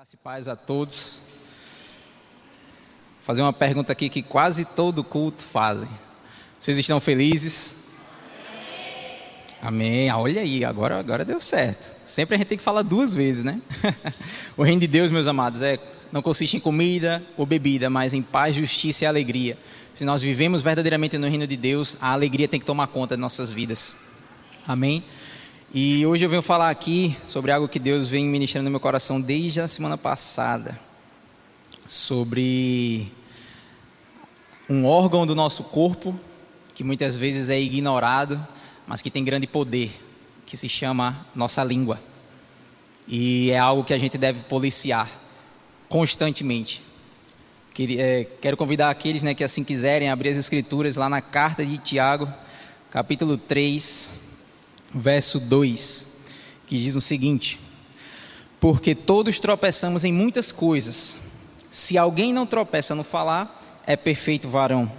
Graça e paz a todos. Fazer uma pergunta aqui que quase todo culto fazem. Vocês estão felizes? Amém. Amém. Olha aí, agora, agora deu certo. Sempre a gente tem que falar duas vezes, né? o reino de Deus, meus amados, é, não consiste em comida ou bebida, mas em paz, justiça e alegria. Se nós vivemos verdadeiramente no reino de Deus, a alegria tem que tomar conta de nossas vidas. Amém. E hoje eu venho falar aqui sobre algo que Deus vem ministrando no meu coração desde a semana passada. Sobre um órgão do nosso corpo que muitas vezes é ignorado, mas que tem grande poder, que se chama nossa língua. E é algo que a gente deve policiar constantemente. É, quero convidar aqueles né, que assim quiserem abrir as escrituras lá na carta de Tiago, capítulo 3 verso 2, que diz o seguinte: Porque todos tropeçamos em muitas coisas. Se alguém não tropeça no falar, é perfeito varão,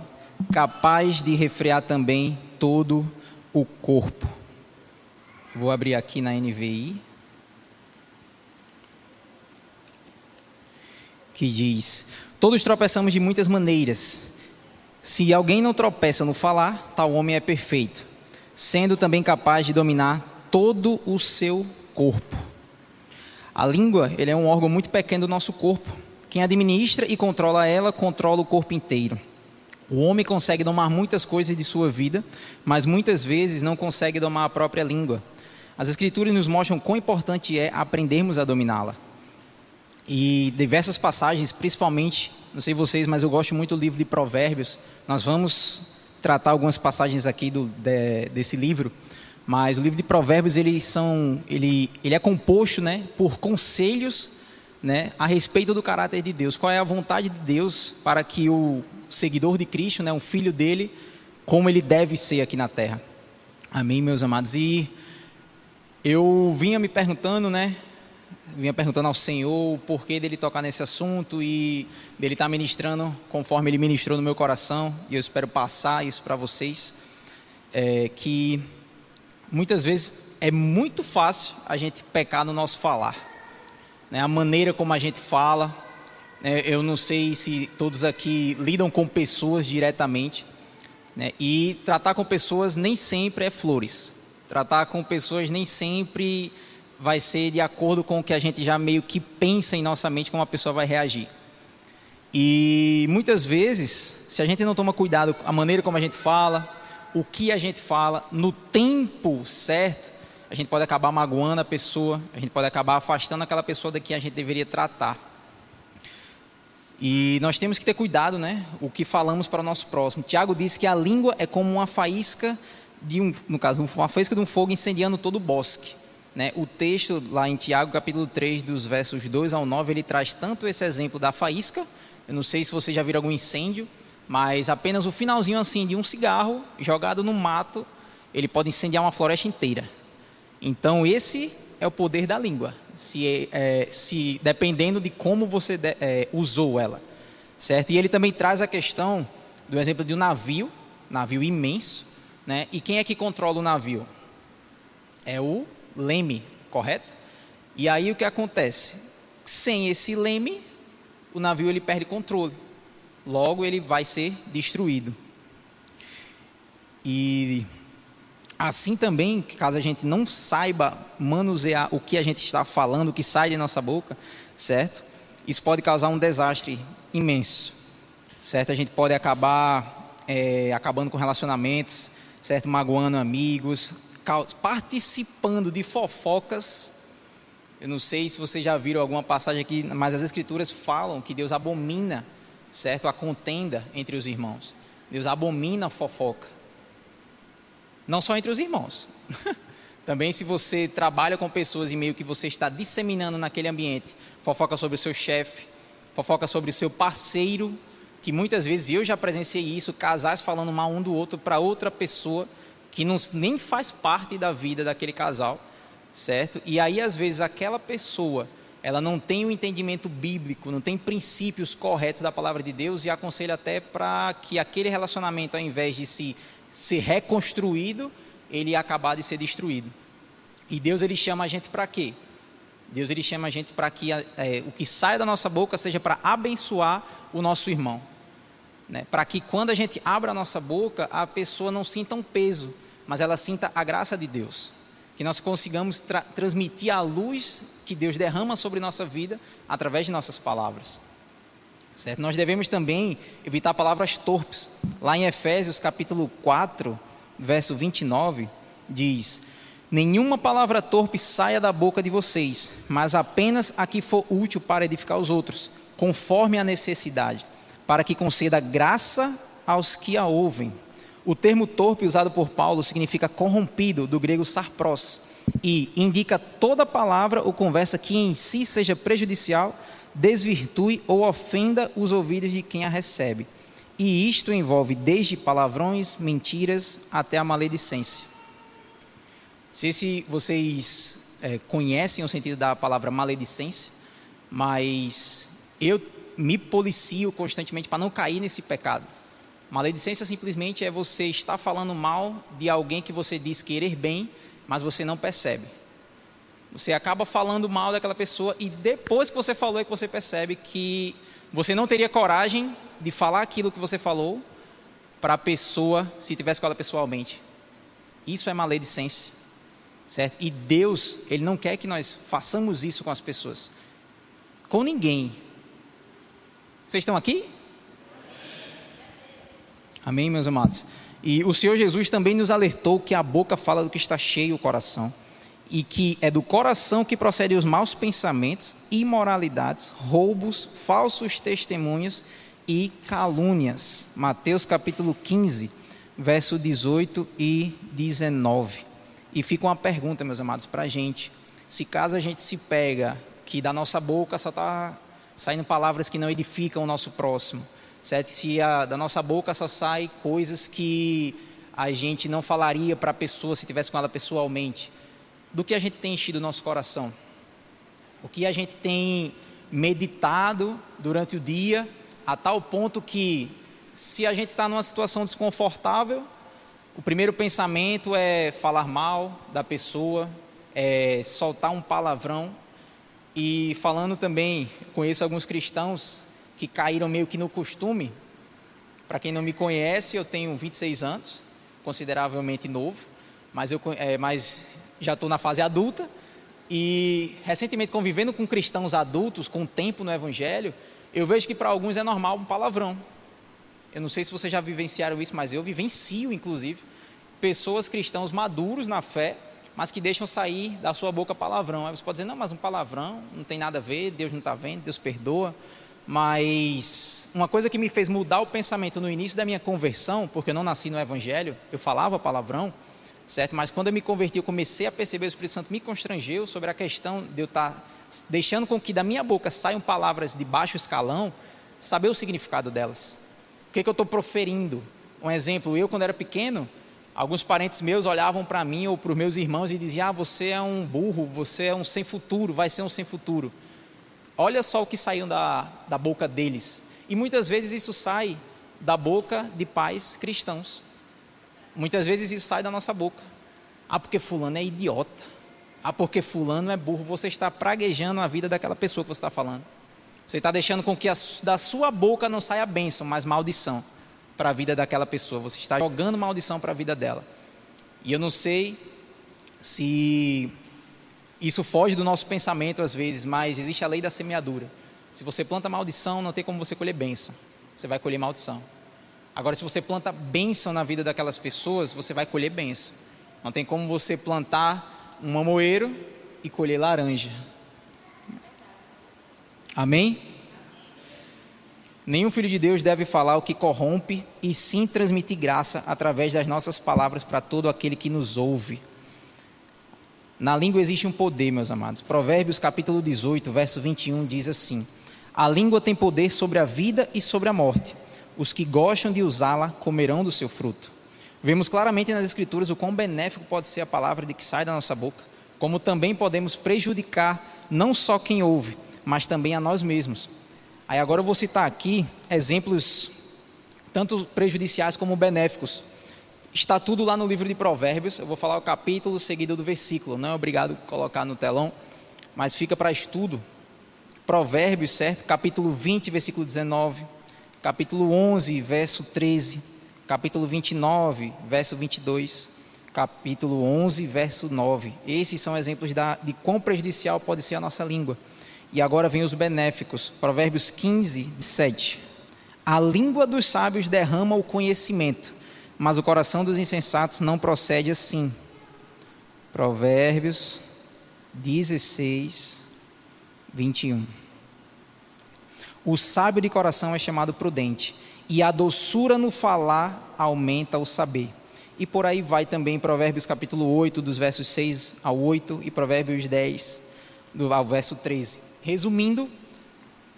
capaz de refrear também todo o corpo. Vou abrir aqui na NVI. Que diz: Todos tropeçamos de muitas maneiras. Se alguém não tropeça no falar, tal homem é perfeito, sendo também capaz de dominar todo o seu corpo. A língua ele é um órgão muito pequeno do nosso corpo. Quem administra e controla ela, controla o corpo inteiro. O homem consegue domar muitas coisas de sua vida, mas muitas vezes não consegue domar a própria língua. As Escrituras nos mostram quão importante é aprendermos a dominá-la. E diversas passagens, principalmente, não sei vocês, mas eu gosto muito do livro de Provérbios. Nós vamos tratar algumas passagens aqui do, de, desse livro, mas o livro de Provérbios ele, são, ele, ele é composto né, por conselhos né, a respeito do caráter de Deus. Qual é a vontade de Deus para que o seguidor de Cristo, né, um filho dele, como ele deve ser aqui na terra. Amém, meus amados? E eu vinha me perguntando, né, vinha perguntando ao Senhor o porquê dele tocar nesse assunto e dele estar tá ministrando conforme ele ministrou no meu coração, e eu espero passar isso para vocês, é, que muitas vezes é muito fácil a gente pecar no nosso falar, né? a maneira como a gente fala, né? eu não sei se todos aqui lidam com pessoas diretamente, né? e tratar com pessoas nem sempre é flores, tratar com pessoas nem sempre vai ser de acordo com o que a gente já meio que pensa em nossa mente como a pessoa vai reagir. E muitas vezes, se a gente não toma cuidado com a maneira como a gente fala, o que a gente fala, no tempo certo, a gente pode acabar magoando a pessoa, a gente pode acabar afastando aquela pessoa da que a gente deveria tratar. E nós temos que ter cuidado, né? O que falamos para o nosso próximo. Tiago disse que a língua é como uma faísca de um, no caso, uma faísca de um fogo incendiando todo o bosque. Né? O texto lá em Tiago, capítulo 3, dos versos 2 ao 9, ele traz tanto esse exemplo da faísca, eu não sei se você já viram algum incêndio, mas apenas o finalzinho assim de um cigarro jogado no mato, ele pode incendiar uma floresta inteira. Então esse é o poder da língua, se, é, se dependendo de como você de, é, usou ela, certo? E ele também traz a questão do exemplo de um navio, navio imenso, né? E quem é que controla o navio? É o leme, correto? E aí o que acontece? Sem esse leme, o navio ele perde controle. Logo ele vai ser destruído. E assim também, caso a gente não saiba manusear o que a gente está falando, o que sai de nossa boca, certo? Isso pode causar um desastre imenso, certo? A gente pode acabar é, acabando com relacionamentos, certo? Magoando amigos, participando de fofocas. Eu não sei se vocês já viram alguma passagem aqui, mas as escrituras falam que Deus abomina, certo, a contenda entre os irmãos. Deus abomina a fofoca. Não só entre os irmãos. Também se você trabalha com pessoas e meio que você está disseminando naquele ambiente, fofoca sobre o seu chefe, fofoca sobre o seu parceiro, que muitas vezes eu já presenciei isso, casais falando mal um do outro para outra pessoa, que não, nem faz parte da vida daquele casal, certo? E aí, às vezes, aquela pessoa, ela não tem o um entendimento bíblico, não tem princípios corretos da palavra de Deus e aconselha até para que aquele relacionamento, ao invés de se ser reconstruído, ele acabar de ser destruído. E Deus, ele chama a gente para quê? Deus ele chama a gente para que é, o que sai da nossa boca seja para abençoar o nosso irmão. Né? Para que quando a gente abra a nossa boca, a pessoa não sinta um peso, mas ela sinta a graça de Deus. Que nós consigamos tra transmitir a luz que Deus derrama sobre nossa vida através de nossas palavras. Certo? Nós devemos também evitar palavras torpes. Lá em Efésios capítulo 4, verso 29, diz: Nenhuma palavra torpe saia da boca de vocês, mas apenas a que for útil para edificar os outros, conforme a necessidade, para que conceda graça aos que a ouvem. O termo torpe usado por Paulo significa corrompido, do grego sarpros, e indica toda palavra ou conversa que em si seja prejudicial, desvirtue ou ofenda os ouvidos de quem a recebe. E isto envolve desde palavrões, mentiras até a maledicência sei se vocês é, conhecem o sentido da palavra maledicência, mas eu me policio constantemente para não cair nesse pecado. Maledicência simplesmente é você estar falando mal de alguém que você diz querer bem, mas você não percebe. Você acaba falando mal daquela pessoa e depois que você falou é que você percebe que você não teria coragem de falar aquilo que você falou para a pessoa se tivesse com ela pessoalmente. Isso é maledicência certo? E Deus, Ele não quer que nós façamos isso com as pessoas, com ninguém. Vocês estão aqui? Amém, meus amados? E o Senhor Jesus também nos alertou que a boca fala do que está cheio o coração, e que é do coração que procedem os maus pensamentos, imoralidades, roubos, falsos testemunhos e calúnias. Mateus capítulo 15, verso 18 e 19. E fica uma pergunta, meus amados, para a gente. Se caso a gente se pega que da nossa boca só está saindo palavras que não edificam o nosso próximo, certo? Se a, da nossa boca só sai coisas que a gente não falaria para a pessoa se tivesse com ela pessoalmente, do que a gente tem enchido o nosso coração? O que a gente tem meditado durante o dia, a tal ponto que, se a gente está numa situação desconfortável, o primeiro pensamento é falar mal da pessoa, é soltar um palavrão. E falando também, conheço alguns cristãos que caíram meio que no costume. Para quem não me conhece, eu tenho 26 anos, consideravelmente novo, mas, eu, é, mas já estou na fase adulta. E recentemente, convivendo com cristãos adultos, com tempo no Evangelho, eu vejo que para alguns é normal um palavrão. Eu não sei se vocês já vivenciaram isso, mas eu vivencio, inclusive, pessoas cristãos maduros na fé, mas que deixam sair da sua boca palavrão. Aí você pode dizer, não, mas um palavrão não tem nada a ver, Deus não está vendo, Deus perdoa. Mas uma coisa que me fez mudar o pensamento no início da minha conversão, porque eu não nasci no Evangelho, eu falava palavrão, certo? Mas quando eu me converti, eu comecei a perceber, o Espírito Santo me constrangeu sobre a questão de eu estar tá deixando com que da minha boca saiam palavras de baixo escalão, saber o significado delas. O que, é que eu estou proferindo? Um exemplo, eu quando era pequeno, alguns parentes meus olhavam para mim ou para os meus irmãos e diziam: Ah, você é um burro, você é um sem futuro, vai ser um sem futuro. Olha só o que saiu da, da boca deles. E muitas vezes isso sai da boca de pais cristãos. Muitas vezes isso sai da nossa boca. Ah, porque fulano é idiota. Ah, porque fulano é burro. Você está praguejando a vida daquela pessoa que você está falando. Você está deixando com que a, da sua boca não saia bênção, mas maldição para a vida daquela pessoa. Você está jogando maldição para a vida dela. E eu não sei se isso foge do nosso pensamento às vezes, mas existe a lei da semeadura. Se você planta maldição, não tem como você colher bênção. Você vai colher maldição. Agora, se você planta bênção na vida daquelas pessoas, você vai colher bênção. Não tem como você plantar um mamoeiro e colher laranja. Amém? Nenhum filho de Deus deve falar o que corrompe, e sim transmitir graça através das nossas palavras para todo aquele que nos ouve. Na língua existe um poder, meus amados. Provérbios capítulo 18, verso 21 diz assim: A língua tem poder sobre a vida e sobre a morte. Os que gostam de usá-la comerão do seu fruto. Vemos claramente nas Escrituras o quão benéfico pode ser a palavra de que sai da nossa boca, como também podemos prejudicar não só quem ouve, mas também a nós mesmos. Aí agora eu vou citar aqui exemplos tanto prejudiciais como benéficos. Está tudo lá no livro de Provérbios. Eu vou falar o capítulo seguido do versículo. Não é obrigado colocar no telão, mas fica para estudo. Provérbios, certo? Capítulo 20, versículo 19. Capítulo 11, verso 13. Capítulo 29, verso 22. Capítulo 11, verso 9. Esses são exemplos da, de quão prejudicial pode ser a nossa língua. E agora vem os benéficos. Provérbios 15, 7. A língua dos sábios derrama o conhecimento, mas o coração dos insensatos não procede assim. Provérbios 16, 21. O sábio de coração é chamado prudente, e a doçura no falar aumenta o saber. E por aí vai também Provérbios capítulo 8, dos versos 6 ao 8, e Provérbios 10, do, ao verso 13. Resumindo,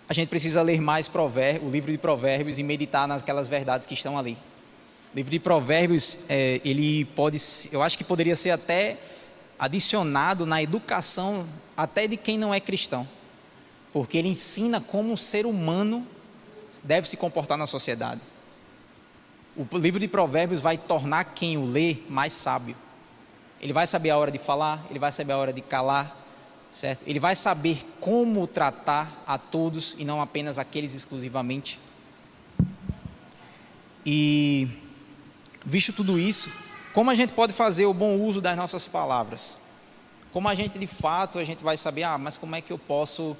a gente precisa ler mais o livro de Provérbios e meditar naquelas verdades que estão ali. O livro de Provérbios, é, ele pode, eu acho que poderia ser até adicionado na educação até de quem não é cristão, porque ele ensina como um ser humano deve se comportar na sociedade. O livro de Provérbios vai tornar quem o lê mais sábio. Ele vai saber a hora de falar, ele vai saber a hora de calar, certo? Ele vai saber como tratar a todos e não apenas aqueles exclusivamente. E visto tudo isso, como a gente pode fazer o bom uso das nossas palavras? Como a gente de fato a gente vai saber, ah, mas como é que eu posso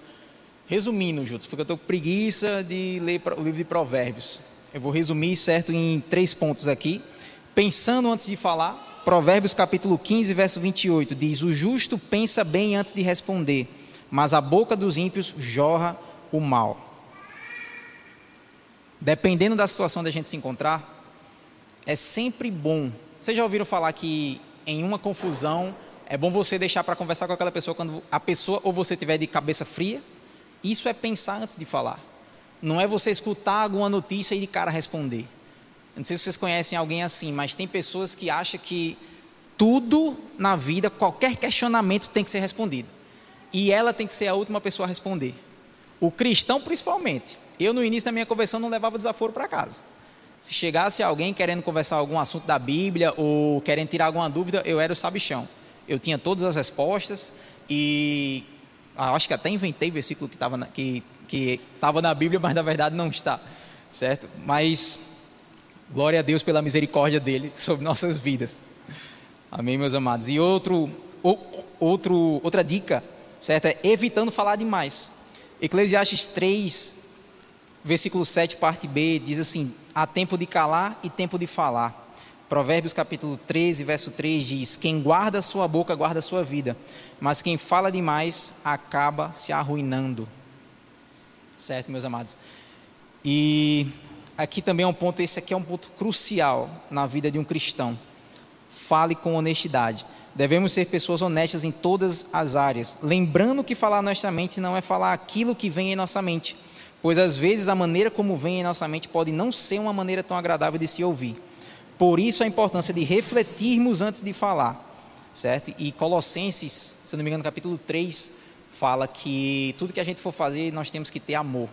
resumindo, juntos, porque eu estou com preguiça de ler o livro de Provérbios. Eu vou resumir certo em três pontos aqui. Pensando antes de falar, Provérbios capítulo 15, verso 28 diz: "O justo pensa bem antes de responder, mas a boca dos ímpios jorra o mal." Dependendo da situação da gente se encontrar, é sempre bom vocês já ouviram falar que em uma confusão é bom você deixar para conversar com aquela pessoa quando a pessoa ou você tiver de cabeça fria? Isso é pensar antes de falar. Não é você escutar alguma notícia e de cara responder. Não sei se vocês conhecem alguém assim, mas tem pessoas que acham que tudo na vida, qualquer questionamento tem que ser respondido. E ela tem que ser a última pessoa a responder. O cristão, principalmente. Eu, no início da minha conversão, não levava desaforo para casa. Se chegasse alguém querendo conversar algum assunto da Bíblia ou querendo tirar alguma dúvida, eu era o sabichão. Eu tinha todas as respostas e ah, acho que até inventei versículo que estava na, que, que na Bíblia, mas na verdade não está, certo? Mas glória a Deus pela misericórdia dele sobre nossas vidas. Amém, meus amados. E outro, outro, outra dica, certo? É evitando falar demais. Eclesiastes 3, versículo 7, parte B, diz assim: há tempo de calar e tempo de falar. Provérbios capítulo 13, verso 3 diz: Quem guarda sua boca guarda sua vida, mas quem fala demais acaba se arruinando. Certo, meus amados? E aqui também é um ponto, esse aqui é um ponto crucial na vida de um cristão. Fale com honestidade. Devemos ser pessoas honestas em todas as áreas, lembrando que falar honestamente não é falar aquilo que vem em nossa mente pois às vezes a maneira como vem em nossa mente pode não ser uma maneira tão agradável de se ouvir. Por isso a importância de refletirmos antes de falar, certo? E Colossenses, se não me engano, capítulo 3, fala que tudo que a gente for fazer, nós temos que ter amor.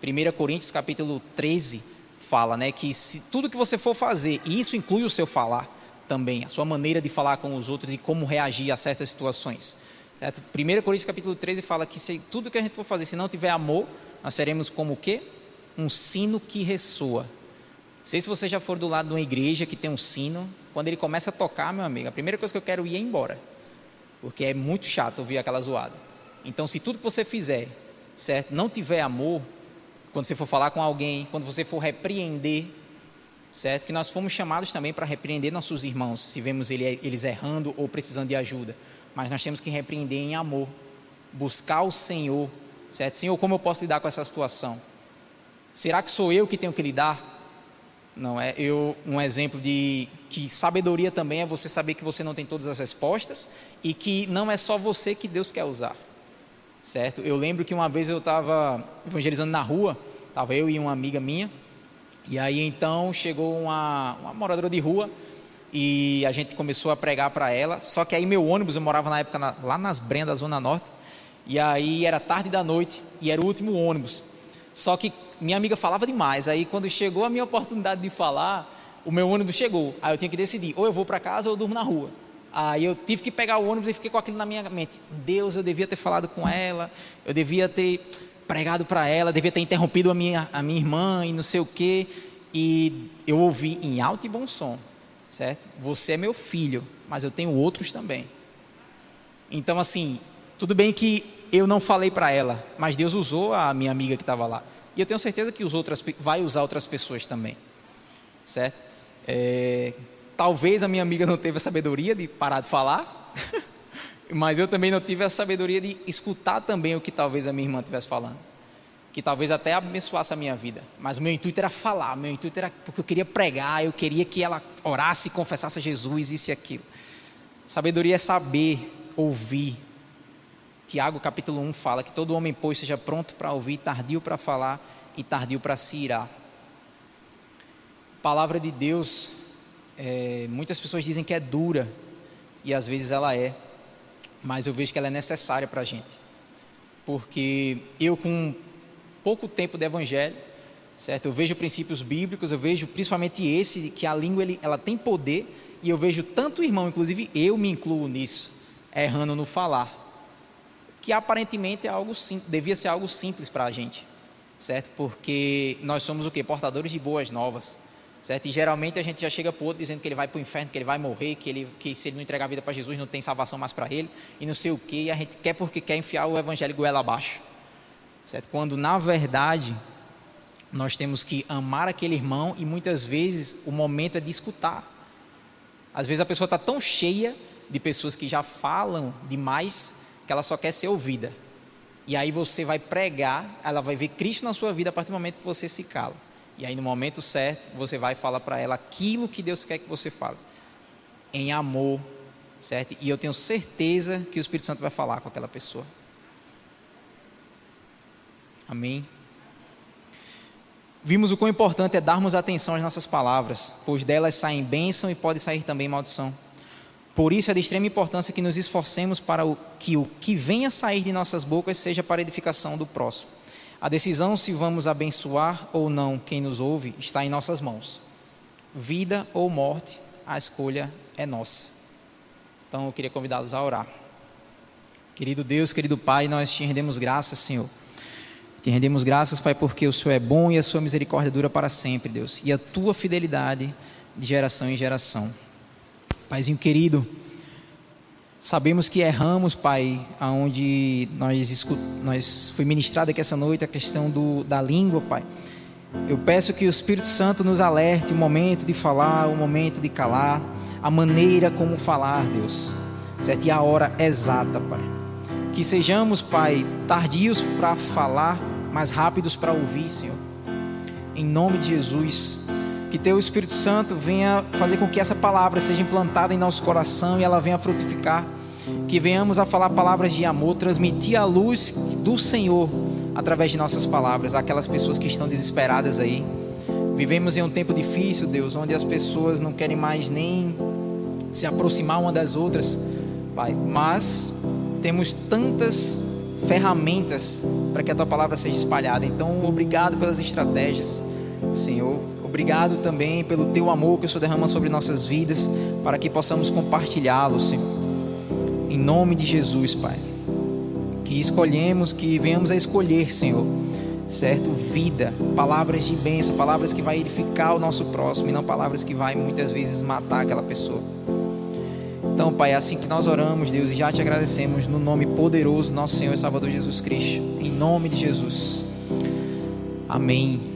1 Coríntios, capítulo 13, fala, né, que se tudo que você for fazer, e isso inclui o seu falar também, a sua maneira de falar com os outros e como reagir a certas situações. Certo? 1 Coríntios capítulo 13 fala que se tudo que a gente for fazer, se não tiver amor, nós seremos como o quê? Um sino que ressoa. Sei se você já for do lado de uma igreja que tem um sino, quando ele começa a tocar, meu amigo, a primeira coisa que eu quero ir é embora. Porque é muito chato ouvir aquela zoada. Então, se tudo que você fizer, certo, não tiver amor, quando você for falar com alguém, quando você for repreender, certo? Que nós fomos chamados também para repreender nossos irmãos, se vemos eles errando ou precisando de ajuda. Mas nós temos que repreender em amor, buscar o Senhor Certo? Senhor, como eu posso lidar com essa situação? Será que sou eu que tenho que lidar? Não é eu um exemplo de que sabedoria também é você saber que você não tem todas as respostas e que não é só você que Deus quer usar. Certo? Eu lembro que uma vez eu estava evangelizando na rua, estava eu e uma amiga minha, e aí então chegou uma, uma moradora de rua e a gente começou a pregar para ela. Só que aí meu ônibus, eu morava na época na, lá nas Brendas, da Zona Norte, e aí era tarde da noite e era o último ônibus. Só que minha amiga falava demais. Aí quando chegou a minha oportunidade de falar, o meu ônibus chegou. Aí eu tinha que decidir, ou eu vou para casa ou eu durmo na rua. Aí eu tive que pegar o ônibus e fiquei com aquilo na minha mente. Deus, eu devia ter falado com ela, eu devia ter pregado para ela, devia ter interrompido a minha, a minha irmã e não sei o quê. E eu ouvi em alto e bom som, certo? Você é meu filho, mas eu tenho outros também. Então, assim, tudo bem que eu não falei para ela, mas Deus usou a minha amiga que estava lá. E eu tenho certeza que os outras, vai usar outras pessoas também, certo? É, talvez a minha amiga não teve a sabedoria de parar de falar, mas eu também não tive a sabedoria de escutar também o que talvez a minha irmã estivesse falando. Que talvez até abençoasse a minha vida. Mas meu intuito era falar, meu intuito era porque eu queria pregar, eu queria que ela orasse e confessasse a Jesus, isso e aquilo. Sabedoria é saber ouvir. Tiago capítulo 1 fala que todo homem, pois, seja pronto para ouvir, tardio para falar e tardio para se irar. palavra de Deus, é, muitas pessoas dizem que é dura, e às vezes ela é, mas eu vejo que ela é necessária para a gente. Porque eu, com pouco tempo de evangelho, certo? Eu vejo princípios bíblicos, eu vejo principalmente esse, que a língua ele, ela tem poder, e eu vejo tanto irmão, inclusive eu me incluo nisso, errando no falar, que aparentemente é algo devia ser algo simples para a gente, certo? Porque nós somos o que? Portadores de boas novas, certo? E geralmente a gente já chega para outro dizendo que ele vai para o inferno, que ele vai morrer, que, ele, que se ele não entregar a vida para Jesus não tem salvação mais para ele, e não sei o que, e a gente quer porque quer enfiar o evangelho goela abaixo, certo? Quando na verdade nós temos que amar aquele irmão e muitas vezes o momento é de escutar. Às vezes a pessoa está tão cheia de pessoas que já falam demais que ela só quer ser ouvida. E aí você vai pregar, ela vai ver Cristo na sua vida a partir do momento que você se cala. E aí no momento certo, você vai falar para ela aquilo que Deus quer que você fale. Em amor, certo? E eu tenho certeza que o Espírito Santo vai falar com aquela pessoa. Amém. Vimos o quão importante é darmos atenção às nossas palavras, pois delas saem bênção e pode sair também maldição. Por isso é de extrema importância que nos esforcemos para que o que venha sair de nossas bocas seja para edificação do próximo. A decisão se vamos abençoar ou não quem nos ouve está em nossas mãos. Vida ou morte, a escolha é nossa. Então eu queria convidá-los a orar. Querido Deus, querido Pai, nós te rendemos graças, Senhor. Te rendemos graças, Pai, porque o Senhor é bom e a sua misericórdia dura para sempre, Deus, e a tua fidelidade de geração em geração. Paizinho querido, sabemos que erramos, Pai, aonde nós, nós foi ministrado aqui essa noite a questão do, da língua, Pai. Eu peço que o Espírito Santo nos alerte o momento de falar, o momento de calar, a maneira como falar, Deus, certo? E a hora exata, Pai. Que sejamos, Pai, tardios para falar, mas rápidos para ouvir, Senhor. Em nome de Jesus. Que teu Espírito Santo venha fazer com que essa palavra seja implantada em nosso coração e ela venha frutificar. Que venhamos a falar palavras de amor, transmitir a luz do Senhor através de nossas palavras àquelas pessoas que estão desesperadas aí. Vivemos em um tempo difícil, Deus, onde as pessoas não querem mais nem se aproximar uma das outras, Pai. Mas temos tantas ferramentas para que a tua palavra seja espalhada. Então, obrigado pelas estratégias, Senhor. Obrigado também pelo teu amor que o Senhor derrama sobre nossas vidas, para que possamos compartilhá-lo, Senhor. Em nome de Jesus, Pai. Que escolhemos, que venhamos a escolher, Senhor, certo? Vida, palavras de bênção, palavras que vai edificar o nosso próximo e não palavras que vai muitas vezes matar aquela pessoa. Então, Pai, é assim que nós oramos, Deus, e já te agradecemos no nome poderoso do nosso Senhor e Salvador Jesus Cristo. Em nome de Jesus. Amém.